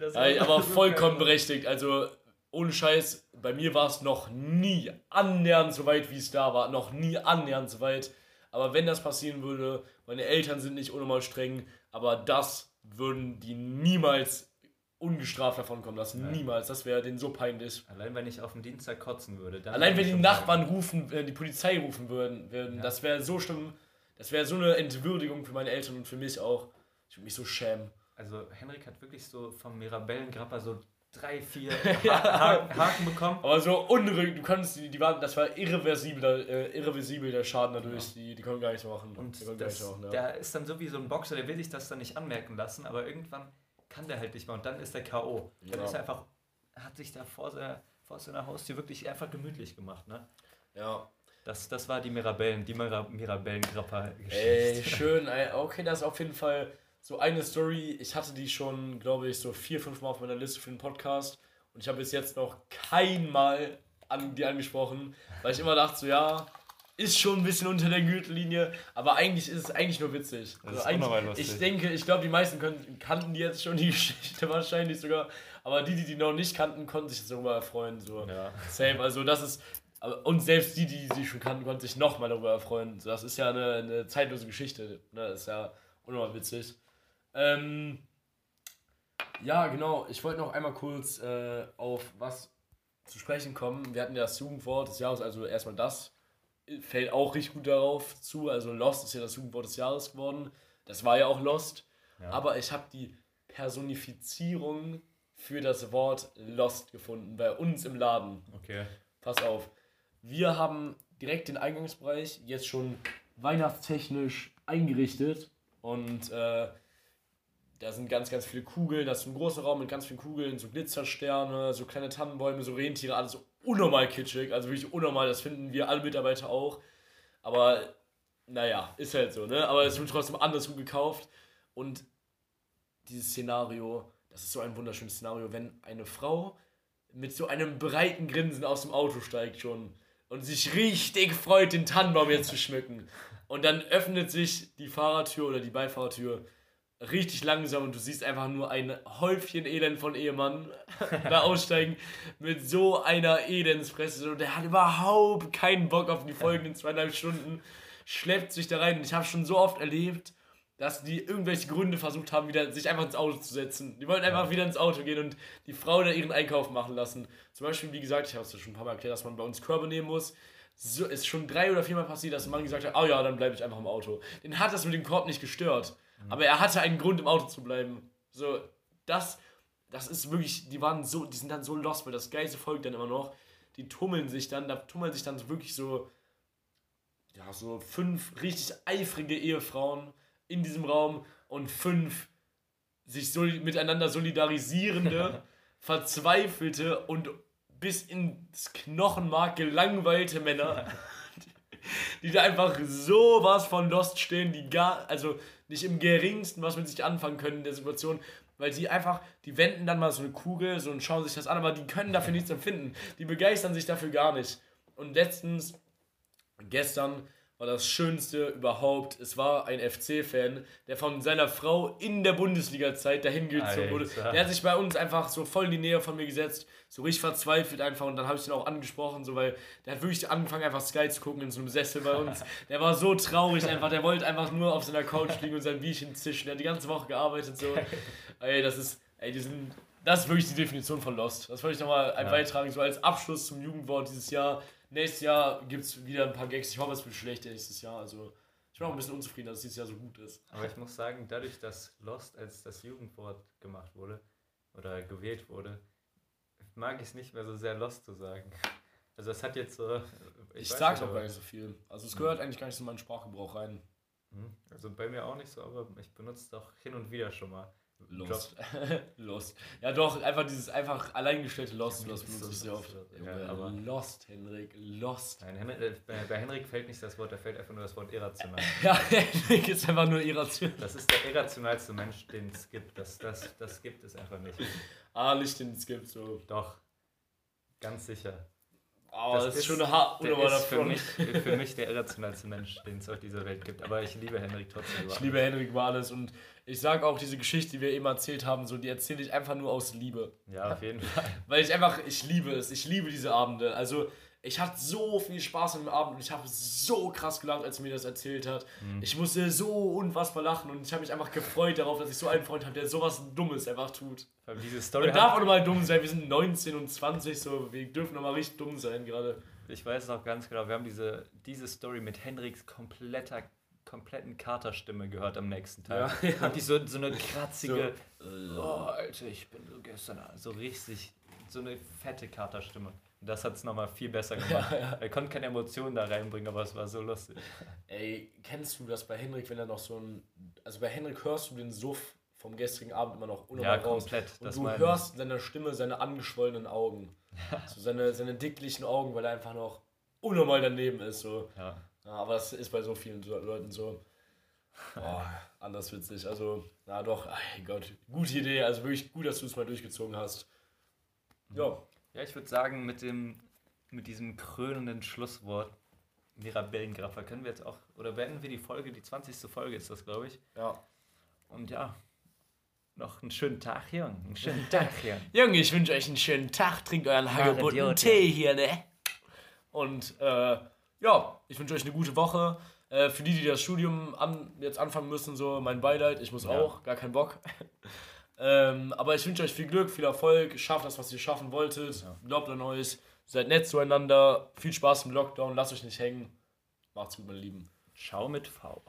Das war Ey, aber so vollkommen geil. berechtigt. Also, ohne Scheiß, bei mir war es noch nie annähernd so weit, wie es da war. Noch nie annähernd so weit. Aber wenn das passieren würde, meine Eltern sind nicht unnormal streng, aber das würden die niemals ungestraft davon kommen lassen. Niemals. Das wäre denen so peinlich. Allein wenn ich auf dem Dienstag kotzen würde. dann Allein wenn die Nachbarn rufen, äh, die Polizei rufen würden, würden Ja. das wäre so schlimm. Das wäre so eine Entwürdigung für meine Eltern und für mich auch. Ich würde mich so schämen. Also Henrik hat wirklich so vom Mirabellengrapper so drei, vier ha Haken bekommen. Aber so unruhig, du kannst die, die waren, das war irreversibel, äh, irreversibel der Schaden dadurch, die, die konnten gar nichts machen. Und das, nichts machen, ja. der ist dann so wie so ein Boxer, der will sich das dann nicht anmerken lassen, aber irgendwann kann der halt nicht mehr und dann ist der K.O. Dann Ja. ist er einfach, hat sich da vor seiner, vor seiner Haustür wirklich einfach gemütlich gemacht, ne? ja. Das, das war die Mirabellen, die Mira Mirabellen-Grapper-Geschichte. Ey, schön. Okay, das ist auf jeden Fall so eine Story. Ich hatte die schon, glaube ich, so vier, fünf Mal auf meiner Liste für den Podcast. Und ich habe bis jetzt noch kein Mal an die angesprochen, weil ich immer dachte, so ja, ist schon ein bisschen unter der Gürtellinie, aber eigentlich ist es eigentlich nur witzig. Das ist eigentlich, unnormal lustig. Ich denke, ich glaube, die meisten können, kannten die jetzt schon die Geschichte wahrscheinlich sogar, aber die, die die noch nicht kannten, konnten sich darüber erfreuen. So. Ja. Same, also das ist. Und selbst die, die sie schon kannten, konnten sich nochmal darüber erfreuen. So, Das ist ja eine, eine zeitlose Geschichte. Ne? Das ist ja unnormal witzig. Ähm, ja, genau. Ich wollte noch einmal kurz äh, auf was zu sprechen kommen. Wir hatten ja das Jugendwort des Jahres, also erstmal das fällt auch richtig gut darauf zu. Also Lost ist ja das Jugendwort des Jahres geworden. Das war ja auch Lost. Ja. Aber ich habe die Personifizierung für das Wort Lost gefunden bei uns im Laden. Okay. Pass auf. Wir haben direkt den Eingangsbereich jetzt schon weihnachtstechnisch eingerichtet und äh, da sind ganz, ganz viele Kugeln. Das ist ein großer Raum mit ganz vielen Kugeln, so Glitzersterne, so kleine Tannenbäume, so Rentiere, alles so unnormal kitschig. Also wirklich unnormal, das finden wir alle Mitarbeiter auch. Aber naja, ist halt so, ne? Aber es wird trotzdem andersrum gekauft. Und dieses Szenario, das ist so ein wunderschönes Szenario, wenn eine Frau mit so einem breiten Grinsen aus dem Auto steigt schon und sich richtig freut, den Tannenbaum jetzt zu schmücken. Und dann öffnet sich die Fahrertür oder die Beifahrertür richtig langsam und du siehst einfach nur ein Häufchen Elend von Ehemann da aussteigen mit so einer Elendsfresse und der hat überhaupt keinen Bock auf die folgenden zweieinhalb Stunden, schleppt sich da rein und ich habe schon so oft erlebt, dass die irgendwelche Gründe versucht haben, wieder sich einfach ins Auto zu setzen. Die wollten einfach wieder ins Auto gehen und die Frau da ihren Einkauf machen lassen. Zum Beispiel, wie gesagt, ich habe es ja schon ein paar Mal erklärt, dass man bei uns Körbe nehmen muss. So ist schon drei oder viermal passiert, dass ein Mann gesagt hat, oh ja, dann bleibe ich einfach im Auto. Den hat das mit dem Korb nicht gestört. Aber er hatte einen Grund, im Auto zu bleiben. So, das, das ist wirklich, die waren so, die sind dann so lost, weil das Geilste folgt dann immer noch. Die tummeln sich dann, da tummeln sich dann wirklich so, ja, so fünf richtig eifrige Ehefrauen in diesem Raum und fünf sich so miteinander solidarisierende, verzweifelte und bis ins Knochenmark gelangweilte Männer, die, da einfach sowas von Lost stehen, die gar, also nicht im geringsten was mit sich anfangen können in der Situation, weil sie einfach, die wenden dann mal so eine Kugel so und schauen sich das an, aber die können dafür nichts empfinden. Die begeistern sich dafür gar nicht. Und letztens Gestern war das Schönste überhaupt. Es war ein FC-Fan, der von seiner Frau in der Bundesliga-Zeit dahin gezogen wurde. Der hat sich bei uns einfach so voll in die Nähe von mir gesetzt, so richtig verzweifelt einfach. Und dann habe ich ihn auch angesprochen, so weil der hat wirklich angefangen, einfach Sky zu gucken in so einem Sessel bei uns. Der war so traurig einfach. Der wollte einfach nur auf seiner Couch liegen und sein Bierchen zischen. Der hat die ganze Woche gearbeitet so. Ey, das ist, ey, die sind, das ist wirklich die Definition von Lost. Das wollte ich nochmal Ja. beitragen, so als Abschluss zum Jugendwort dieses Jahr. Nächstes Jahr gibt es wieder ein paar Gags. Ich hoffe, es wird schlecht nächstes Jahr. Also, ich bin auch ein bisschen unzufrieden, dass es dieses Jahr so gut ist. Aber ich muss sagen, dadurch, dass Lost als das Jugendwort gemacht wurde oder gewählt wurde, mag ich es nicht mehr so sehr Lost zu sagen. Also es hat jetzt so... Ich, weiß sag nicht, auch gar nicht so viel. Also, es gehört eigentlich gar nicht so in meinen Sprachgebrauch rein. Hm, Also bei mir auch nicht so, aber ich benutze es doch hin und wieder schon mal. Lost. Lost. Ja, doch, einfach dieses einfach alleingestellte Lost. Das benutze ich sehr oft. Ja, Junge, aber- Lost, Henrik. Lost. Nein, äh, bei, bei Henrik fällt nicht das Wort, da fällt einfach nur das Wort irrational. Ja, Henrik ist einfach nur irrational. Das ist der irrationalste Mensch, den es gibt. Das, das, das gibt es einfach nicht. Ah, nicht den es gibt, so. Doch. Ganz sicher. Aber Das das, ist schon eine harte Der ist für mich, für mich der irrationalste Mensch, den es auf dieser Welt gibt. Aber ich liebe Henrik trotzdem. Ich liebe Henrik über alles und ich sage auch, diese Geschichte, die wir eben erzählt haben, so, die erzähle ich einfach nur aus Liebe. Ja, auf jeden Fall. Weil ich einfach, ich liebe es, ich liebe diese Abende. Also, ich hatte so viel Spaß an dem Abend und ich habe so krass gelacht, als er mir das erzählt hat. Ich musste so unfassbar lachen und ich habe mich einfach gefreut darauf, dass ich so einen Freund habe, der sowas Dummes einfach tut. Diese Story Man darf auch nochmal dumm sein, wir sind 19 und 20, so, wir dürfen nochmal richtig dumm sein gerade. ich weiß noch ganz genau, wir haben diese, diese Story mit Henriks kompletter, kompletten Katerstimme gehört am nächsten Tag. Ja, ja. Und die so, so eine kratzige, oh, Alter, ich bin so gestern, so richtig, so eine fette Katerstimme. Und das hat es nochmal viel besser gemacht. Er konnte keine Emotionen da reinbringen, aber es war so lustig. Ey, kennst du das bei Henrik, wenn er noch so ein. Also bei Henrik hörst du den Suff vom gestrigen Abend immer noch Ja, unnormal raus. komplett. Und du hörst in seiner Stimme seine angeschwollenen Augen. So seine, seine dicklichen Augen, weil er einfach noch unnormal daneben ist. So. Ja. Ja, aber das ist bei so vielen Leuten so. Oh, anders witzig. Also, na doch, ey Gott, gute Idee. Also wirklich gut, dass du es mal durchgezogen hast. Ja, Ja, ich würde sagen, mit dem mit diesem krönenden Schlusswort Mirabellengrapher können wir jetzt auch, oder beenden wir die Folge, die 20. Folge ist das, glaube ich. ja. Und ja, noch einen schönen Tag, Jung. Einen schönen Tag, Jung. Junge, ich wünsche euch einen schönen Tag. Trinkt euren hagebutten Tee hier, ne? Und äh, ja, ich wünsche euch eine gute Woche. Äh, für die, die das Studium an, jetzt anfangen müssen, so mein Beileid. Ich muss Ja. auch, gar keinen Bock. ähm, aber ich wünsche euch viel Glück, viel Erfolg. Schafft das, was ihr schaffen wolltet. Glaubt an euch. Seid nett zueinander. Viel Spaß im Lockdown. Lasst euch nicht hängen. Macht's gut, meine Lieben. Schau mit V.